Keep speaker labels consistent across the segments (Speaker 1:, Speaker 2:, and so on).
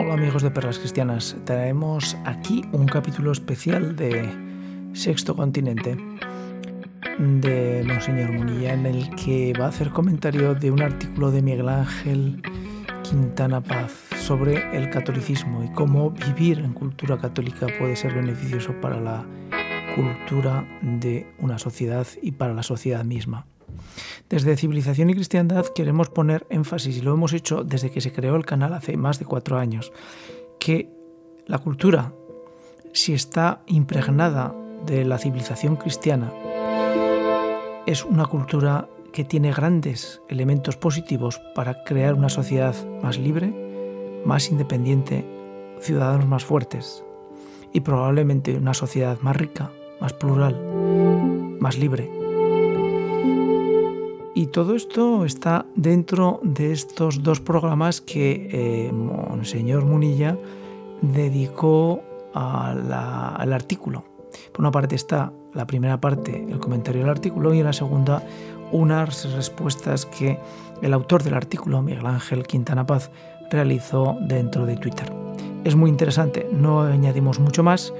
Speaker 1: Hola amigos de Perlas Cristianas, traemos aquí un capítulo especial de Sexto Continente de Monseñor Munilla en el que va a hacer comentario de un artículo de Miguel Ángel Quintana Paz sobre el catolicismo y cómo vivir en cultura católica puede ser beneficioso para la cultura de una sociedad y para la sociedad misma. Desde Civilización y Cristiandad queremos poner énfasis, y lo hemos hecho desde que se creó el canal hace más de cuatro años, que la cultura, si está impregnada de la civilización cristiana, es una cultura que tiene grandes elementos positivos para crear una sociedad más libre, más independiente, ciudadanos más fuertes y probablemente una sociedad más rica, más plural, más libre. Y todo esto está dentro de estos dos programas que eh, Monseñor Munilla dedicó al artículo. Por una parte está la primera parte, el comentario del artículo, y en la segunda unas respuestas que el autor del artículo, Miguel Ángel Quintana Paz, realizó dentro de Twitter. Es muy interesante, no añadimos mucho más,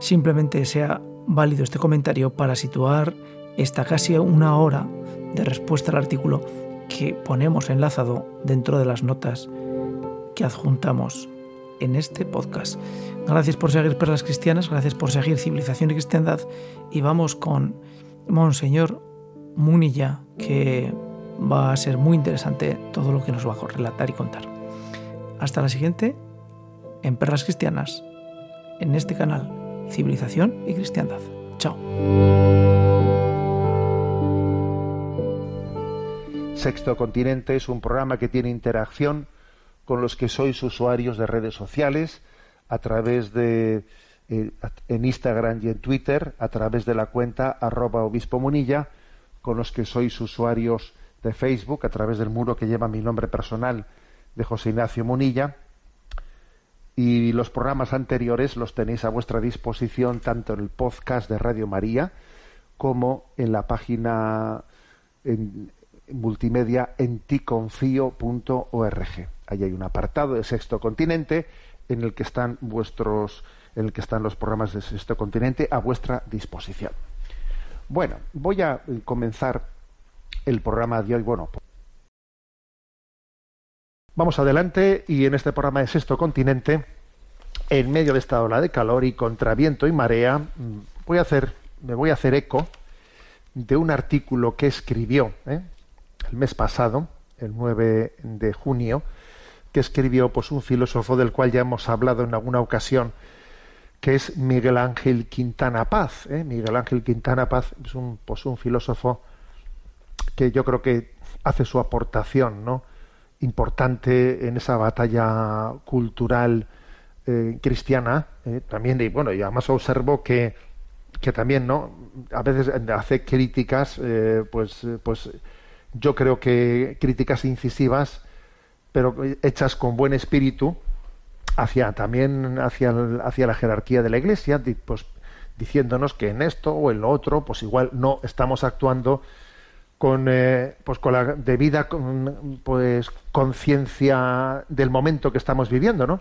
Speaker 1: simplemente sea válido este comentario para situar esta casi una hora de respuesta al artículo que ponemos enlazado dentro de las notas que adjuntamos en este podcast. Gracias por seguir Perlas Cristianas, gracias por seguir Civilización y Cristiandad y vamos con Monseñor Munilla que va a ser muy interesante todo lo que nos va a relatar y contar. Hasta la siguiente en Perlas Cristianas, en este canal Civilización y Cristiandad. Chao.
Speaker 2: Sexto Continente es un programa que tiene interacción con los que sois usuarios de redes sociales a través de eh, en Instagram y en Twitter a través de la cuenta arroba obispo munilla con los que sois usuarios de Facebook a través del muro que lleva mi nombre personal de José Ignacio Munilla. Y los programas anteriores los tenéis a vuestra disposición tanto en el podcast de Radio María como en la página en, multimedia en. Ahí hay un apartado de Sexto Continente en el que están vuestros en el que están los programas de Sexto Continente a vuestra disposición. Bueno, voy a comenzar el programa de hoy. Bueno, vamos adelante y en este programa de Sexto Continente, en medio de esta ola de calor y contra viento y marea, voy a hacer, me voy a hacer eco de un artículo que escribió ¿eh? El mes pasado, el 9 de junio, que escribió pues, un filósofo del cual ya hemos hablado en alguna ocasión, que es Miguel Ángel Quintana Paz. ¿eh? Miguel Ángel Quintana Paz es un, pues, un filósofo que yo creo que hace su aportación ¿no? importante en esa batalla cultural eh, cristiana. ¿eh? también, y bueno, y además observo que, que también ¿no? a veces hace críticas pues, pues yo creo que críticas incisivas, pero hechas con buen espíritu, hacia también hacia, hacia la jerarquía de la Iglesia, pues, diciéndonos que en esto o en lo otro, pues igual no estamos actuando con, eh, pues con la debida pues conciencia del momento que estamos viviendo, ¿no?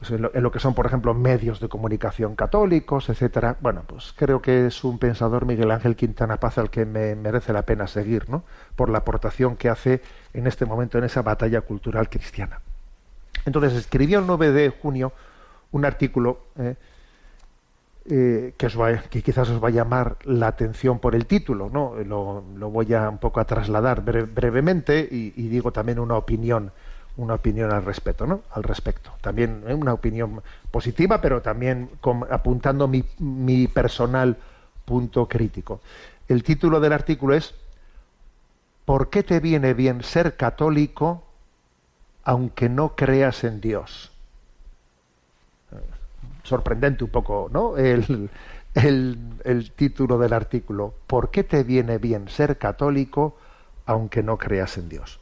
Speaker 2: Pues en, lo, que son, por ejemplo, medios de comunicación católicos, etcétera. Bueno, pues creo que es un pensador Miguel Ángel Quintana Paz al que me merece la pena seguir, ¿no? Por la aportación que hace en este momento en esa batalla cultural cristiana. Entonces escribió el 9 de junio un artículo eh, eh, que, os que, quizás os va a llamar la atención por el título, ¿no? Lo, voy a un poco a trasladar brevemente y digo también una opinión una opinión al respecto, ¿no? Al respecto. También ¿eh? una opinión positiva, pero también apuntando mi, personal punto crítico. El título del artículo es ¿Por qué te viene bien ser católico aunque no creas en Dios? Sorprendente un poco, ¿no? El, el, título del artículo. ¿Por qué te viene bien ser católico aunque no creas en Dios?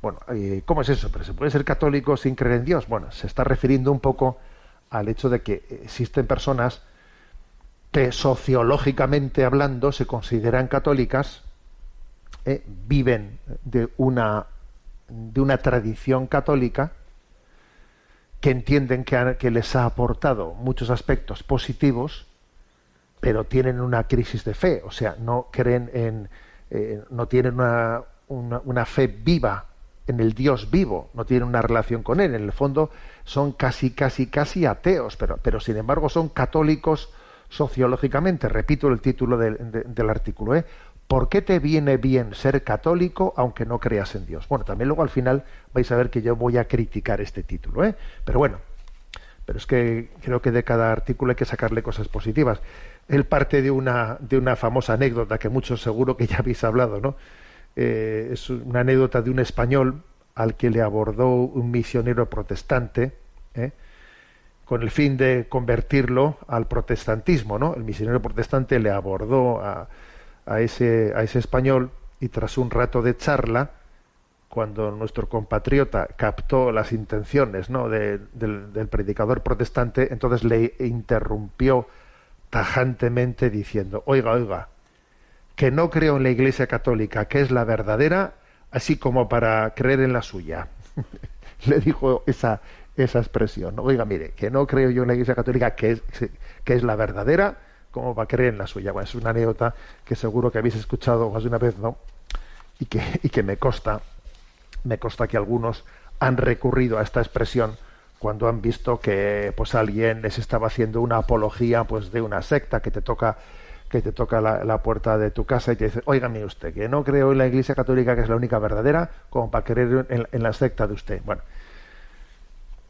Speaker 2: Bueno, eh, ¿cómo es eso? ¿Pero se puede ser católico sin creer en Dios? Bueno, se está refiriendo un poco al hecho de que existen personas que sociológicamente hablando se consideran católicas, eh, viven de una, de una tradición católica, que entienden que, les ha aportado muchos aspectos positivos, pero tienen una crisis de fe, o sea, no creen en, eh, no tienen una, una, fe viva en el Dios vivo, no tienen una relación con Él. En el fondo son casi, casi, casi ateos, pero, pero sin embargo son católicos sociológicamente. Repito el título del artículo. ¿eh? ¿Por qué te viene bien ser católico aunque no creas en Dios? Bueno, también luego al final vais a ver que yo voy a criticar este título, ¿eh? Pero bueno, pero es que creo que de cada artículo hay que sacarle cosas positivas. Él parte de una, de una famosa anécdota que muchos seguro que ya habéis hablado, ¿no? Eh, es una anécdota de un español al que le abordó un misionero protestante, ¿eh? con el fin de convertirlo al protestantismo, ¿no? El misionero protestante le abordó a ese, a ese español y tras un rato de charla, cuando nuestro compatriota captó las intenciones ¿no? del, del, predicador protestante, entonces le interrumpió tajantemente diciendo, oiga, oiga, que no creo en la Iglesia Católica, que es la verdadera, así como para creer en la suya. le dijo esa, esa expresión. Oiga, mire, que no creo yo en la Iglesia Católica, que es, que es la verdadera, como va a creer en la suya. Bueno, es una anécdota que seguro que habéis escuchado más de una vez, ¿no? Y que, y que me consta, me consta que algunos han recurrido a esta expresión cuando han visto que pues alguien les estaba haciendo una apología pues de una secta que te toca que te toca la, puerta de tu casa y te dice, óigame usted, que no creo en la Iglesia Católica que es la única verdadera, como para creer en, la secta de usted. Bueno,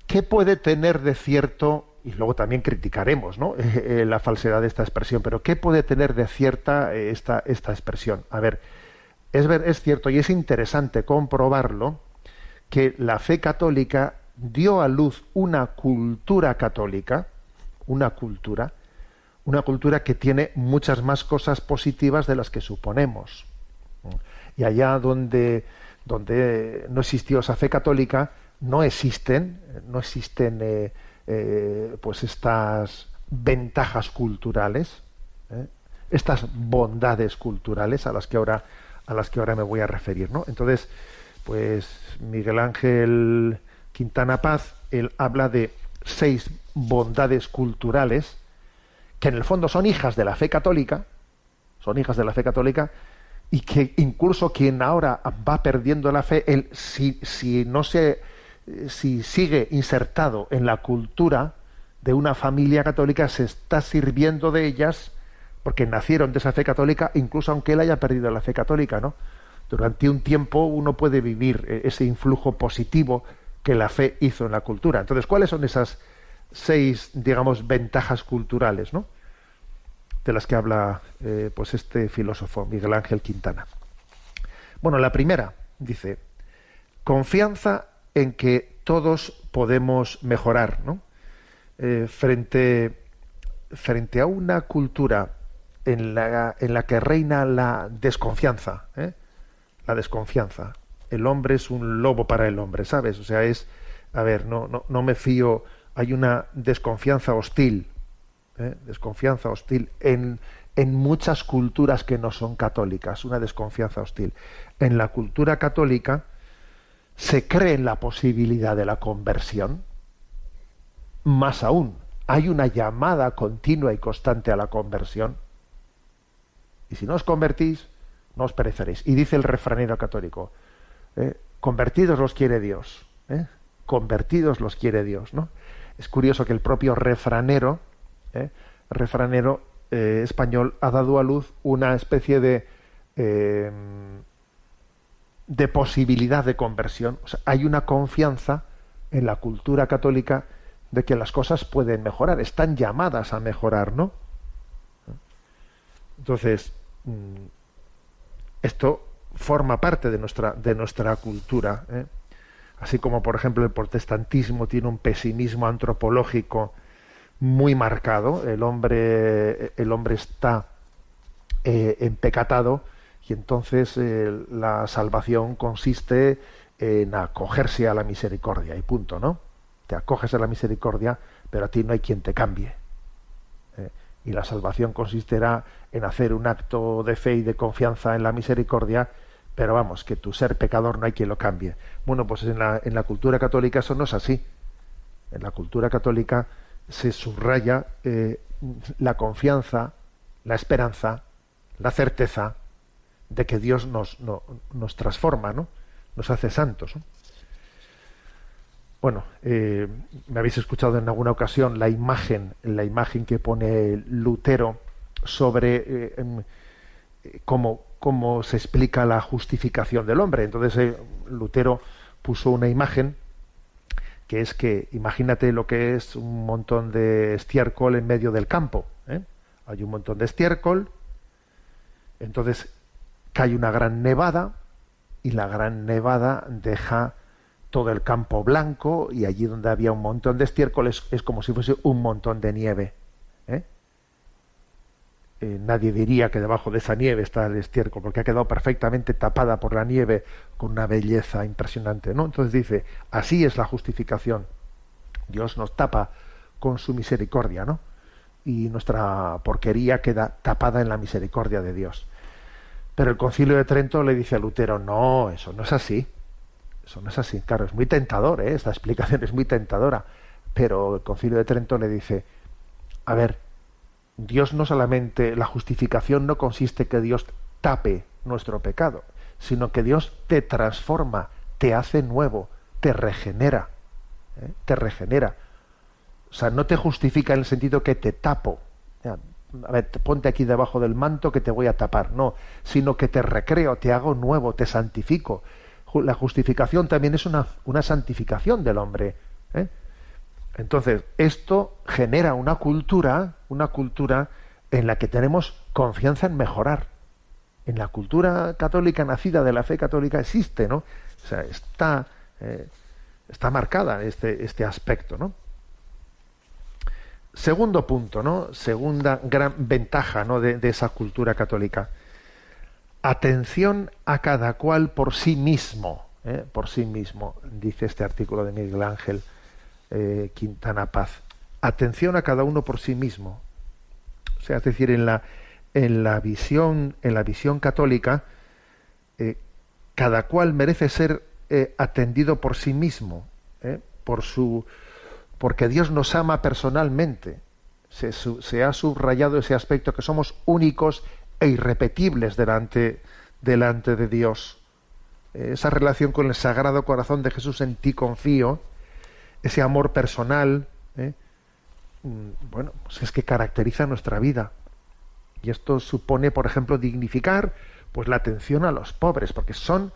Speaker 2: ¿qué puede tener de cierto y luego también criticaremos ¿no? Eh, la falsedad de esta expresión, pero ¿qué puede tener de cierta eh, esta, esta expresión? A ver, es, ver, es cierto y es interesante comprobarlo que la fe católica dio a luz una cultura católica, una cultura, una cultura que tiene muchas más cosas positivas de las que suponemos. Y allá donde, donde no existió esa fe católica, no existen, no existen eh, eh, pues estas ventajas culturales, ¿eh? estas bondades culturales a las que ahora a las que ahora me voy a referir, ¿no? Entonces, pues Miguel Ángel Quintana Paz, él habla de seis bondades culturales que en el fondo son hijas de la fe católica, son hijas de la fe católica, y que incluso quien ahora va perdiendo la fe, él, si, si no se si sigue insertado en la cultura de una familia católica, se está sirviendo de ellas porque nacieron de esa fe católica, incluso aunque él haya perdido la fe católica, ¿no? Durante un tiempo uno puede vivir eh, ese influjo positivo que la fe hizo en la cultura. Entonces, ¿cuáles son esas seis, digamos, ventajas culturales, ¿no? De las que habla eh, pues este filósofo Miguel Ángel Quintana. Bueno, la primera dice confianza en que todos podemos mejorar, ¿no? Eh, frente, frente a una cultura en la, en la que reina la desconfianza, ¿eh? la desconfianza. El hombre es un lobo para el hombre, ¿sabes? O sea, es, a ver, no, no, no me fío, hay una desconfianza hostil, ¿eh? desconfianza hostil en, en muchas culturas que no son católicas, una desconfianza hostil. En la cultura católica, se cree en la posibilidad de la conversión, más aún, hay una llamada continua y constante a la conversión. Y si no os convertís, no os pereceréis. Y dice el refranero católico, ¿eh? convertidos los quiere Dios. ¿eh? Convertidos los quiere Dios. ¿no? Es curioso que el propio refranero, ¿eh? refranero español, ha dado a luz una especie de de posibilidad de conversión. hay una confianza en la cultura católica de que las cosas pueden mejorar, están llamadas a mejorar, ¿no? Entonces, mm, esto forma parte de nuestra, de nuestra cultura. ¿eh? Así como, por ejemplo, el protestantismo tiene un pesimismo antropológico muy marcado, el hombre, el hombre está eh, empecatado, y entonces eh, la salvación consiste en acogerse a la misericordia y punto, ¿no? Te acoges a la misericordia, pero a ti no hay quien te cambie. ¿eh? y la salvación consistirá en hacer un acto de fe y de confianza en la misericordia, pero vamos, que tu ser pecador no hay quien lo cambie. Bueno, pues en la, en la cultura católica eso no es así. En la cultura católica se subraya eh, la confianza, la esperanza, la certeza de que Dios nos, nos transforma, ¿no? nos hace santos. Bueno, eh, me habéis escuchado en alguna ocasión la imagen, la imagen que pone Lutero sobre eh, em, cómo, cómo, se explica la justificación del hombre. Entonces eh, Lutero puso una imagen que es que imagínate lo que es un montón de estiércol en medio del campo. Hay un montón de estiércol, entonces cae una gran nevada y la gran nevada deja todo el campo blanco y allí donde había un montón de estiércol es, como si fuese un montón de nieve. ¿eh? Eh, nadie diría que debajo de esa nieve está el estiércol porque ha quedado perfectamente tapada por la nieve con una belleza impresionante. ¿no? Entonces dice, así es la justificación. Dios nos tapa con su misericordia, ¿no? Y nuestra porquería queda tapada en la misericordia de Dios. Pero el concilio de Trento le dice a Lutero, no, eso no es así. Eso no es así. Claro, es muy tentador, ¿eh? esta explicación es muy tentadora. Pero el concilio de Trento le dice, a ver, Dios no solamente, la justificación no consiste que Dios tape nuestro pecado, sino que Dios te transforma, te hace nuevo, te regenera, ¿eh? te regenera. O sea, no te justifica en el sentido que te tapo a ver, ponte aquí debajo del manto que te voy a tapar, no, sino que te recreo, te hago nuevo, te santifico. La justificación también es una, una santificación del hombre. ¿eh? Entonces, esto genera una cultura, una cultura en la que tenemos confianza en mejorar. En la cultura católica nacida de la fe católica existe, ¿no? O sea, está, eh, está marcada este, este aspecto, ¿no? Segundo punto, ¿no? Segunda gran ventaja ¿no? de, esa cultura católica. Atención a cada cual por sí mismo, ¿eh? por sí mismo, dice este artículo de Miguel Ángel eh, Quintana Paz. Atención a cada uno por sí mismo. O sea, es decir, en la, en la visión, en la visión católica, eh, cada cual merece ser atendido por sí mismo, por su porque Dios nos ama personalmente. Se, ha subrayado ese aspecto que somos únicos e irrepetibles delante, delante de Dios. Esa relación con el Sagrado Corazón de Jesús en ti confío, ese amor personal, ¿eh? mm, bueno, pues es que caracteriza nuestra vida. Y esto supone, por ejemplo, dignificar pues la atención a los pobres, porque son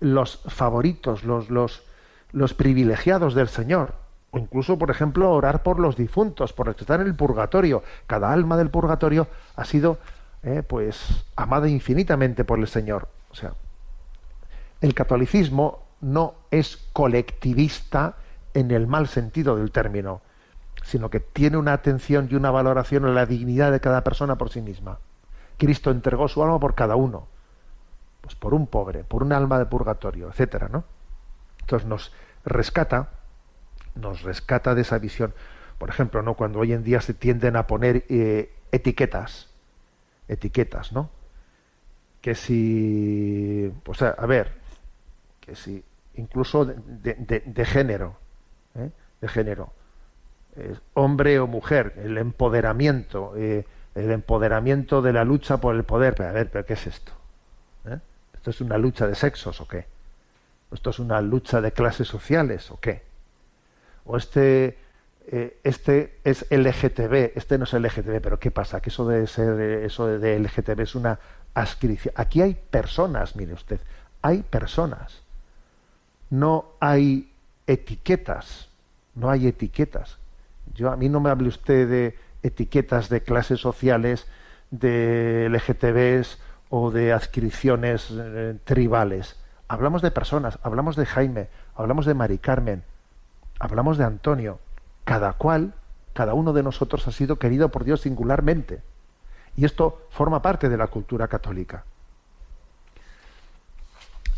Speaker 2: los favoritos, los, los, privilegiados del Señor o incluso, por ejemplo, orar por los difuntos, por los en el purgatorio. Cada alma del purgatorio ha sido, eh, pues, amada infinitamente por el Señor. O sea, el catolicismo no es colectivista en el mal sentido del término, sino que tiene una atención y una valoración a la dignidad de cada persona por sí misma. Cristo entregó su alma por cada uno, pues por un pobre, por un alma de purgatorio, etcétera, ¿no? Entonces nos rescata nos rescata de esa visión. Por ejemplo, ¿no? cuando hoy en día se tienden a poner eh, etiquetas, etiquetas, ¿no? Que si, pues a, ver, que si, incluso de, género, ¿eh? de género, hombre o mujer, el empoderamiento, eh, el empoderamiento de la lucha por el poder. Pero a ver, ¿pero qué es esto? ¿Esto es una lucha de sexos o qué? ¿Esto es una lucha de clases sociales o qué? o este, eh, este es LGTB, este no es LGTB, pero ¿qué pasa? Que eso de ser, eso de LGTB es una ascripción. Aquí hay personas, mire usted, hay personas. No hay etiquetas, no hay etiquetas. Yo a mí no me hable usted de etiquetas de clases sociales, de LGTBs o de adscripciones eh, tribales. Hablamos de personas, hablamos de Jaime, hablamos de Mari Carmen, hablamos de Antonio. Cada cual, cada uno de nosotros ha sido querido por Dios singularmente. Y esto forma parte de la cultura católica.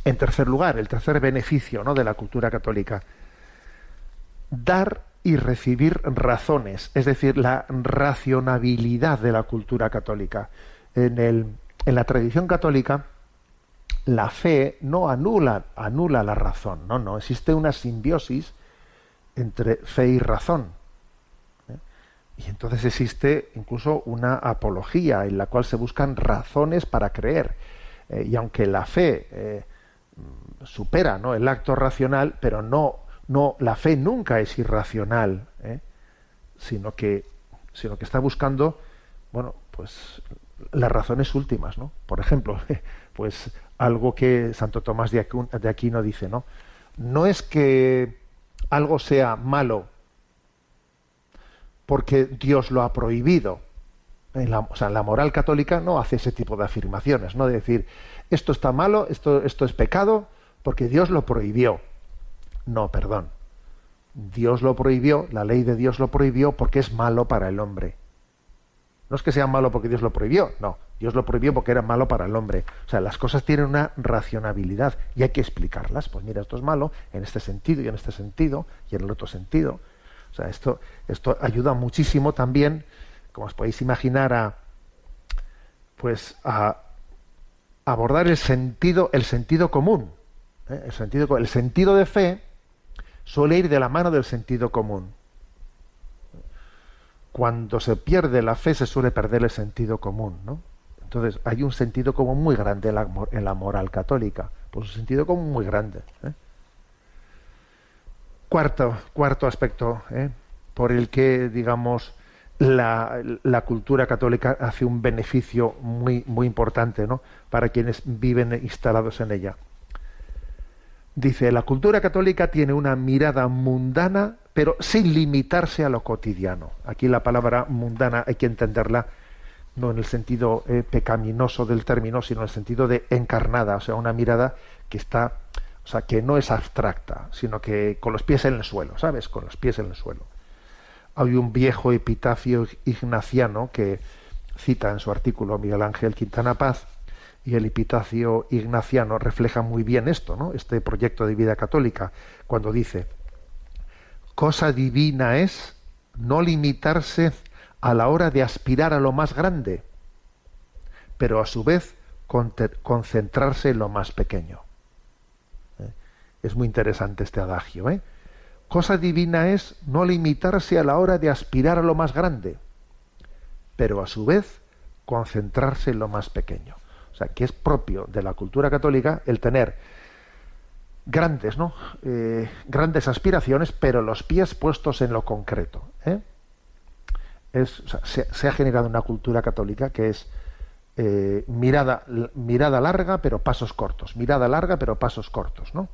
Speaker 2: En tercer lugar, el tercer beneficio ¿no? de la cultura católica, dar y recibir razones, es decir, la racionabilidad de la cultura católica. En, el, en la tradición católica, la fe no anula, anula la razón, no, no, existe una simbiosis entre fe y razón. ¿eh? Y entonces existe incluso una apología en la cual se buscan razones para creer. Eh, y aunque la fe supera ¿no? el acto racional, pero no, no, la fe nunca es irracional, sino que, sino que está buscando, bueno, pues las razones últimas, ¿no? Por ejemplo, pues algo que Santo Tomás de Aquino dice, ¿no? No es que algo sea malo porque Dios lo ha prohibido. la, o sea, la moral católica no hace ese tipo de afirmaciones, no de decir esto está malo, esto, esto es pecado porque Dios lo prohibió. No, perdón. Dios lo prohibió, la ley de Dios lo prohibió porque es malo para el hombre. No es que sea malo porque Dios lo prohibió, no. Dios lo prohibió porque era malo para el hombre. O sea, las cosas tienen una racionabilidad y hay que explicarlas. Pues mira, esto es malo en este sentido y en este sentido y en el otro sentido. O sea, esto, esto ayuda muchísimo también, como os podéis imaginar, a pues a abordar el sentido, el sentido común. ¿eh? El, sentido, el sentido de fe suele ir de la mano del sentido común cuando se pierde la fe se suele perder el sentido común. Entonces hay un sentido común muy grande en la, moral católica, pues un sentido común muy grande. ¿eh? Cuarto, cuarto aspecto ¿eh? por el que, digamos, la, la, cultura católica hace un beneficio muy, muy importante ¿no? para quienes viven instalados en ella. Dice, la cultura católica tiene una mirada mundana pero sin limitarse a lo cotidiano. Aquí la palabra mundana hay que entenderla no en el sentido eh, pecaminoso del término, sino en el sentido de encarnada, o sea, una mirada que está, o sea, que no es abstracta, sino que con los pies en el suelo, ¿sabes? Con los pies en el suelo. Hay un viejo epitafio ignaciano que cita en su artículo Miguel Ángel Quintana Paz, y el epitafio ignaciano refleja muy bien esto, ¿no? Este proyecto de vida católica, cuando dice, cosa divina es no limitarse a la hora de aspirar a lo más grande, pero a su vez concentrarse en lo más pequeño. ¿Eh? Es muy interesante este adagio. ¿eh? Cosa divina es no limitarse a la hora de aspirar a lo más grande, pero a su vez concentrarse en lo más pequeño. O sea, que es propio de la cultura católica el tener grandes, ¿no? Eh, grandes aspiraciones, pero los pies puestos en lo concreto. ¿eh? Se, ha generado una cultura católica que es eh, mirada, mirada larga, pero pasos cortos. Mirada larga, pero pasos cortos, ¿no?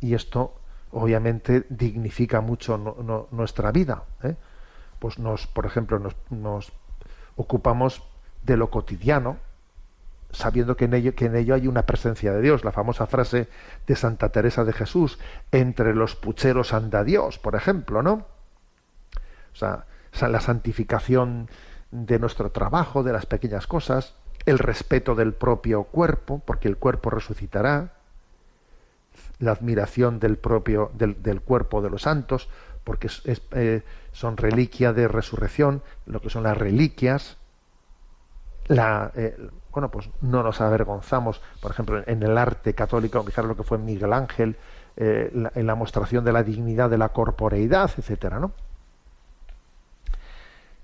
Speaker 2: Y esto, obviamente, dignifica mucho nuestra vida. Pues nos, por ejemplo, nos, nos ocupamos de lo cotidiano, sabiendo que en, ello, que en ello hay una presencia de Dios. La famosa frase de Santa Teresa de Jesús, entre los pucheros anda Dios, por ejemplo, ¿no? O sea, la santificación de nuestro trabajo, de las pequeñas cosas, el respeto del propio cuerpo, porque el cuerpo resucitará, la admiración del propio del, cuerpo de los santos, porque eh, son reliquia de resurrección, lo que son las reliquias, la, eh, bueno, pues no nos avergonzamos, por ejemplo, en el arte católico, fijaros lo que fue Miguel Ángel, eh, en la mostración de la dignidad de la corporeidad, etcétera, ¿no?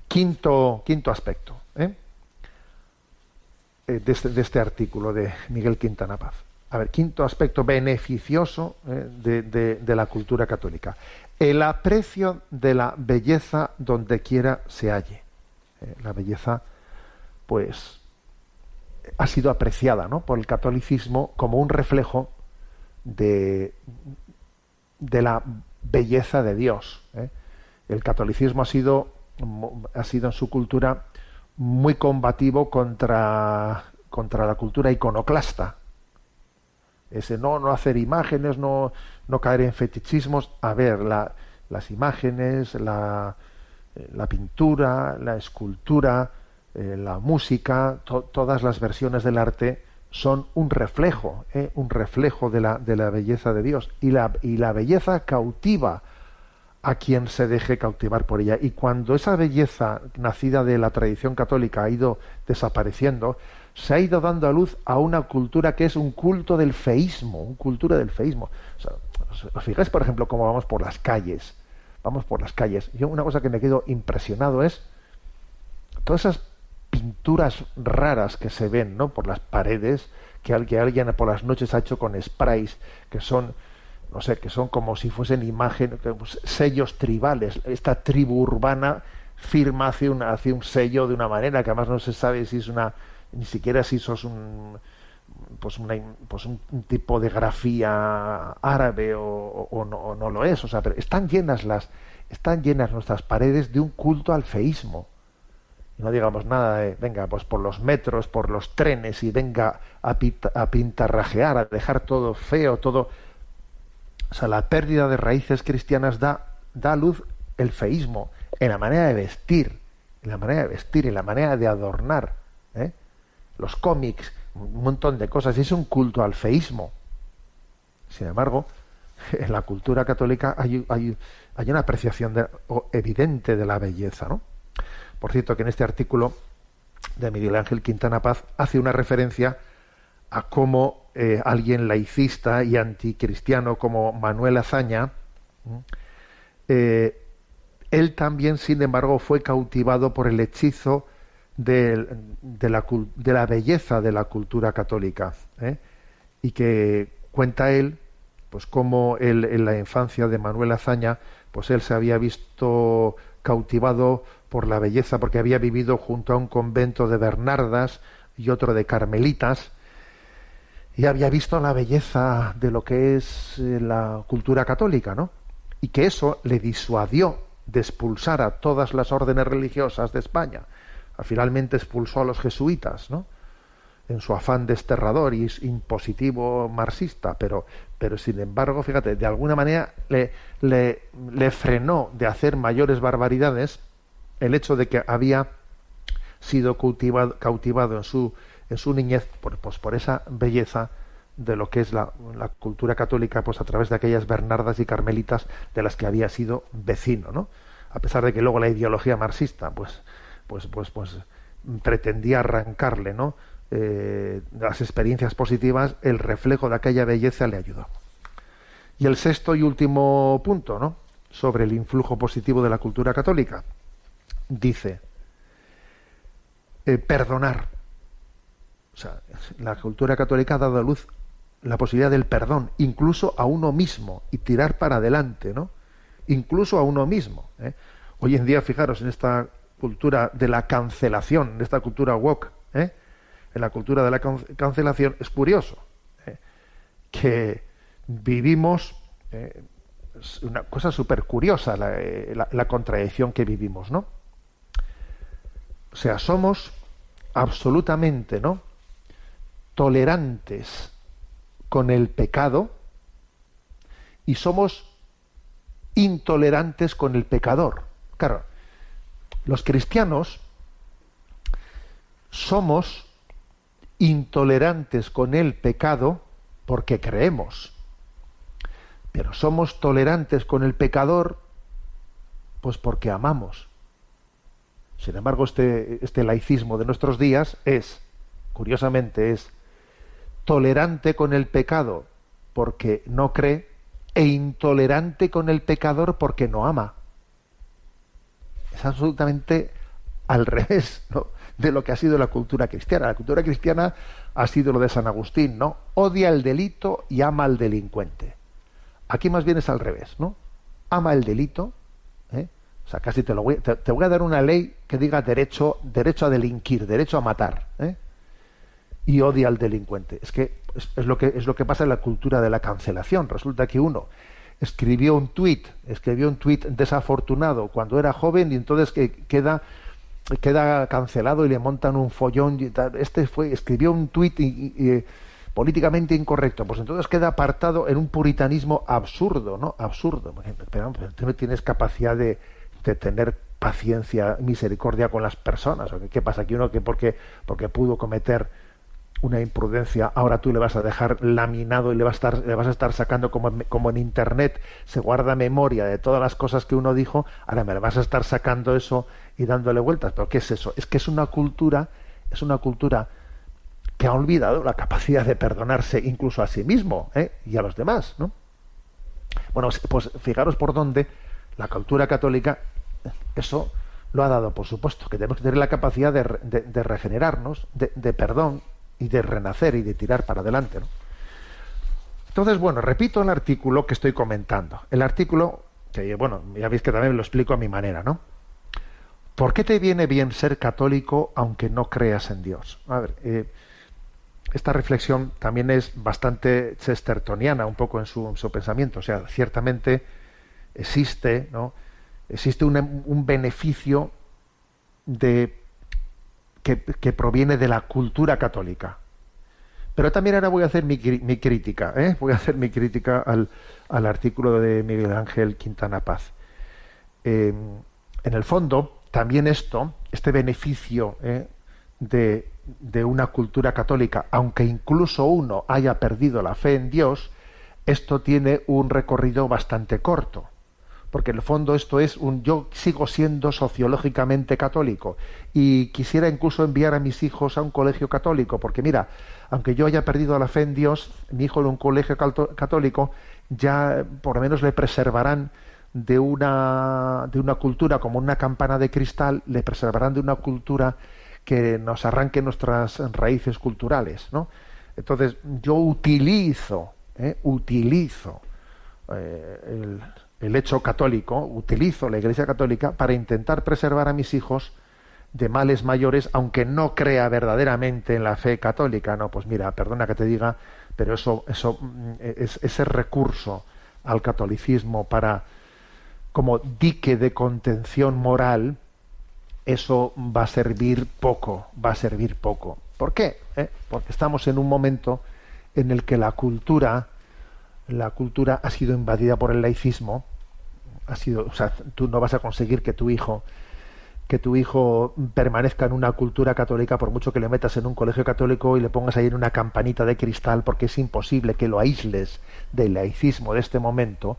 Speaker 2: Quinto, quinto aspecto de, este, de, este, artículo de Miguel Quintana Paz. A ver, quinto aspecto beneficioso de, de la cultura católica. El aprecio de la belleza donde quiera se halle. la belleza, pues, ha sido apreciada ¿no? por el catolicismo como un reflejo de, la belleza de Dios. ¿eh? El catolicismo ha sido, ha sido en su cultura muy combativo contra la cultura iconoclasta. Ese no, no hacer imágenes, no, no caer en fetichismos. A ver, la, las imágenes, la, la pintura, la escultura, eh, la música, todas las versiones del arte son un reflejo, ¿eh? un reflejo de la, de la belleza de Dios. Y la, y la belleza cautiva a quien se deje cautivar por ella. Y cuando esa belleza nacida de la tradición católica ha ido desapareciendo, se ha ido dando a luz a una cultura que es un culto del feísmo, un cultura del feísmo. ¿Os fijáis, por ejemplo, cómo vamos por las calles? Vamos por las calles. Yo una cosa que me quedo impresionado es todas esas pinturas raras que se ven, ¿no? Por las paredes, que alguien por las noches ha hecho con sprays, que son, no sé, que son como si fuesen imágenes, pues, sellos tribales. Esta tribu urbana firma hace, una, hace un sello de una manera que además no se sabe si es una, ni siquiera si sos un pues, una, pues un, tipo de grafía árabe o, no, lo es, o sea, pero están llenas las, están llenas nuestras paredes de un culto al feísmo. No digamos nada de, venga, pues por los metros, por los trenes y venga a, pintarrajear, a dejar todo feo, todo. O sea, la pérdida de raíces cristianas da, da luz el feísmo en la manera de vestir, en la manera de vestir, en la manera de adornar. Los cómics, un montón de cosas, es un culto al feísmo. Sin embargo, en la cultura católica hay una apreciación evidente de la belleza. ¿no? Por cierto, que en este artículo de Miguel Ángel Quintana Paz hace una referencia a cómo eh, alguien laicista y anticristiano como Manuel Azaña, eh, él también, sin embargo, fue cautivado por el hechizo de, la, belleza de la cultura católica ¿eh? y que cuenta él pues cómo él, en la infancia de Manuel Azaña pues él se había visto cautivado por la belleza porque había vivido junto a un convento de Bernardas y otro de Carmelitas y había visto la belleza de lo que es eh, la cultura católica, ¿no? Y que eso le disuadió de expulsar a todas las órdenes religiosas de España finalmente expulsó a los jesuitas, ¿no? en su afán desterrador y impositivo marxista, pero, pero sin embargo, fíjate, de alguna manera le, le, frenó de hacer mayores barbaridades el hecho de que había sido cautivado, cautivado en, su, en su niñez por, pues, por esa belleza de lo que es la, la, cultura católica, pues a través de aquellas Bernardas y Carmelitas de las que había sido vecino, ¿no? A pesar de que luego la ideología marxista, pues, pues, pues, pues pretendía arrancarle, ¿no? Eh, las experiencias positivas, el reflejo de aquella belleza le ayudó. Y el sexto y último punto, ¿no? Sobre el influjo positivo de la cultura católica. Dice, eh, perdonar. O sea, la cultura católica ha dado a luz la posibilidad del perdón, incluso a uno mismo, y tirar para adelante, ¿no? Incluso a uno mismo. ¿eh? Hoy en día, fijaros, en esta cultura de la cancelación, de esta cultura woke, ¿eh? en la cultura de la cancelación, es curioso ¿eh? que vivimos, eh, una cosa súper curiosa la, la, contradicción que vivimos, ¿no? O sea, somos absolutamente, ¿no? Tolerantes con el pecado y somos intolerantes con el pecador. Claro, los cristianos somos intolerantes con el pecado porque creemos, pero somos tolerantes con el pecador pues porque amamos. Sin embargo, este, este laicismo de nuestros días es, curiosamente, es tolerante con el pecado porque no cree e intolerante con el pecador porque no ama es absolutamente al revés de lo que ha sido la cultura cristiana. La cultura cristiana ha sido lo de San Agustín, ¿no? Odia el delito y ama al delincuente. Aquí más bien es al revés, ¿no? Ama el delito, ¿eh? o sea, casi te lo voy, te, voy a dar una ley que diga derecho, derecho a delinquir, derecho a matar, ¿eh? y odia al delincuente. Es que es, lo que es lo que pasa en la cultura de la cancelación. Resulta que uno escribió un tuit, escribió un tuit desafortunado cuando era joven y entonces que queda queda cancelado y le montan un follón este fue escribió un tuit y, políticamente incorrecto. Pues entonces queda apartado en un puritanismo absurdo no absurdo. Pero, tú no tienes capacidad de, de, tener paciencia misericordia con las personas ¿o qué, pasa aquí uno que porque porque pudo cometer una imprudencia, ahora tú le vas a dejar laminado y le vas a estar, le vas a estar sacando como, como en internet se guarda memoria de todas las cosas que uno dijo, ahora me vas a estar sacando eso y dándole vueltas. Pero ¿qué es eso? Es que es una cultura, es una cultura que ha olvidado la capacidad de perdonarse incluso a sí mismo ¿eh? y a los demás, ¿no? Bueno, pues fijaros por dónde la cultura católica, eso lo ha dado, por supuesto, que tenemos que tener la capacidad de, regenerarnos, de, perdón y de renacer y de tirar para adelante. Entonces, bueno, repito el artículo que estoy comentando. El artículo, que bueno, ya veis que también lo explico a mi manera, ¿no? ¿Por qué te viene bien ser católico aunque no creas en Dios? A ver, eh, esta reflexión también es bastante chestertoniana un poco en su, pensamiento. O sea, ciertamente existe, ¿no? Existe un, beneficio de, que, proviene de la cultura católica. Pero también ahora voy a hacer mi, crítica, ¿eh? voy a hacer mi crítica al, artículo de Miguel Ángel Quintana Paz. Eh, en el fondo, también esto, este beneficio ¿eh? de, de una cultura católica, aunque incluso uno haya perdido la fe en Dios, esto tiene un recorrido bastante corto. Porque en el fondo esto es un yo sigo siendo sociológicamente católico y quisiera incluso enviar a mis hijos a un colegio católico, porque mira, aunque yo haya perdido la fe en Dios, mi hijo en un colegio católico ya por lo menos le preservarán de una, de una cultura como una campana de cristal, le preservarán de una cultura que nos arranque nuestras raíces culturales, ¿no? Entonces yo utilizo, ¿eh? utilizo eh, el, hecho católico, utilizo la Iglesia católica para intentar preservar a mis hijos de males mayores, aunque no crea verdaderamente en la fe católica, no, pues mira, perdona que te diga, pero eso, eso, mm, es, ese recurso al catolicismo para como dique de contención moral, eso va a servir poco, va a servir poco. ¿Por qué? ¿Eh? Porque estamos en un momento en el que la cultura, la cultura ha sido invadida por el laicismo, ha sido, o sea, tú no vas a conseguir que tu hijo que tu hijo permanezca en una cultura católica por mucho que le metas en un colegio católico y le pongas ahí en una campanita de cristal porque es imposible que lo aísles del laicismo de este momento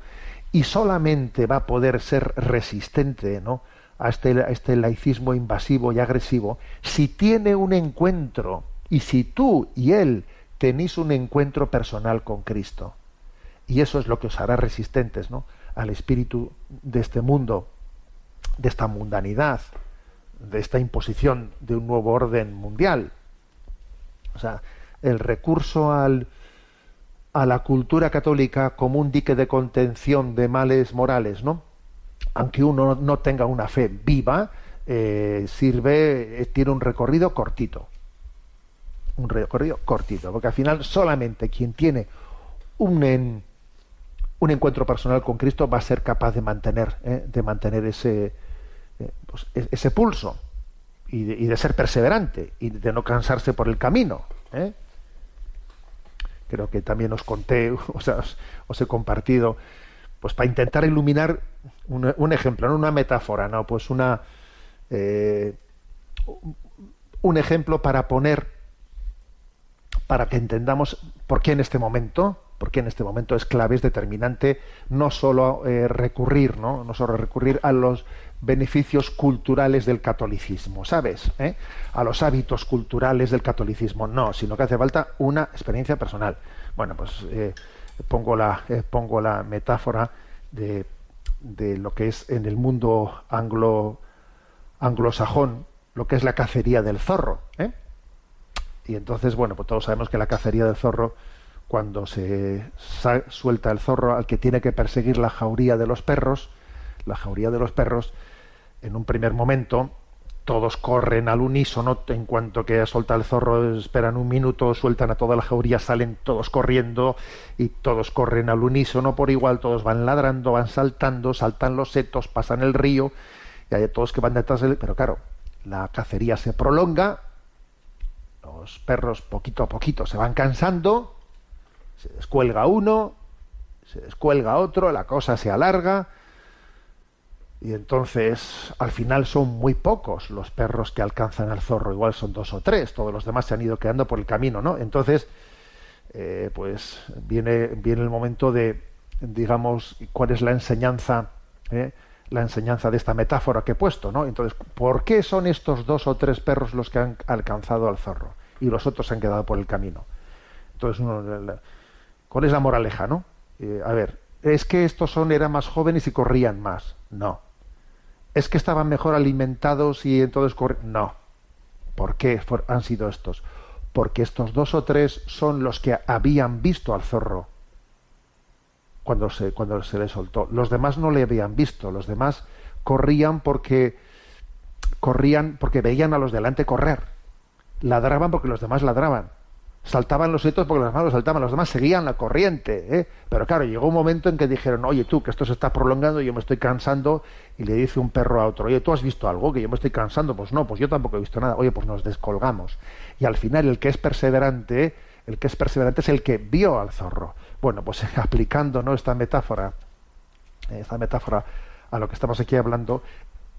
Speaker 2: y solamente va a poder ser resistente ¿no? a este, este laicismo invasivo y agresivo si tiene un encuentro y si tú y él tenéis un encuentro personal con Cristo. Y eso es lo que os hará resistentes ¿no? Al espíritu de este mundo, de esta mundanidad, de esta imposición de un nuevo orden mundial. O sea, el recurso al, a la cultura católica como un dique de contención de males morales, ¿no? aunque uno no tenga una fe viva, eh, sirve, eh, tiene un recorrido cortito. Un recorrido cortito, porque al final solamente quien tiene un, un encuentro personal con Cristo va a ser capaz de mantener, eh, de mantener ese, pues, e-, ese pulso y de, ser perseverante y de no cansarse por el camino. Creo que también os conté, o sea, os he compartido pues para intentar iluminar un, ejemplo, no una metáfora, no, pues una eh, un ejemplo para poner para que entendamos por qué en este momento, por qué en este momento es clave, es determinante no solo eh, recurrir, ¿no? no solo recurrir a los beneficios culturales del catolicismo, ¿sabes? ¿Eh? A los hábitos culturales del catolicismo, no, sino que hace falta una experiencia personal. Bueno, pues pongo la, eh, pongo la metáfora de, de, lo que es en el mundo anglo, anglosajón, lo que es la cacería del zorro. ¿eh? Y entonces, bueno, pues todos sabemos que la cacería del zorro, cuando se suelta el zorro al que tiene que perseguir la jauría de los perros, la jauría de los perros, en un primer momento, todos corren al unísono, en cuanto que suelta el zorro, esperan un minuto, sueltan a toda la jauría, salen todos corriendo y todos corren al unísono por igual, todos van ladrando, van saltando, saltan los setos, pasan el río y hay todos que van detrás del... Pero claro, la cacería se prolonga, los perros poquito a poquito se van cansando, se descuelga uno, se descuelga otro, la cosa se alarga, y entonces, al final son muy pocos los perros que alcanzan al zorro, igual son dos o tres, todos los demás se han ido quedando por el camino, ¿no? Entonces, eh, pues viene, viene el momento de, digamos, cuál es la enseñanza, ¿eh? la enseñanza de esta metáfora que he puesto, ¿no? Entonces, ¿por qué son estos dos o tres perros los que han alcanzado al zorro y los otros se han quedado por el camino? Entonces, ¿cuál es la moraleja, no? Eh, a ver, es que estos son eran más jóvenes y corrían más. No. Es que estaban mejor alimentados y entonces corrían. No. ¿Por qué han sido estos? Porque estos dos o tres son los que habían visto al zorro cuando se, cuando se le soltó. Los demás no le habían visto. Los demás corrían porque corrían porque veían a los delante correr. Ladraban porque los demás ladraban saltaban los hitos porque los demás saltaban, los demás seguían la corriente. ¿eh? Pero claro, llegó un momento en que dijeron, oye tú, que esto se está prolongando, yo me estoy cansando, y le dice un perro a otro, oye, ¿tú has visto algo? Que yo me estoy cansando, pues no, pues yo tampoco he visto nada, oye, pues nos descolgamos. Y al final el que es perseverante, el que es perseverante es el que vio al zorro. Bueno, pues aplicando ¿no? esta metáfora, esta metáfora a lo que estamos aquí hablando,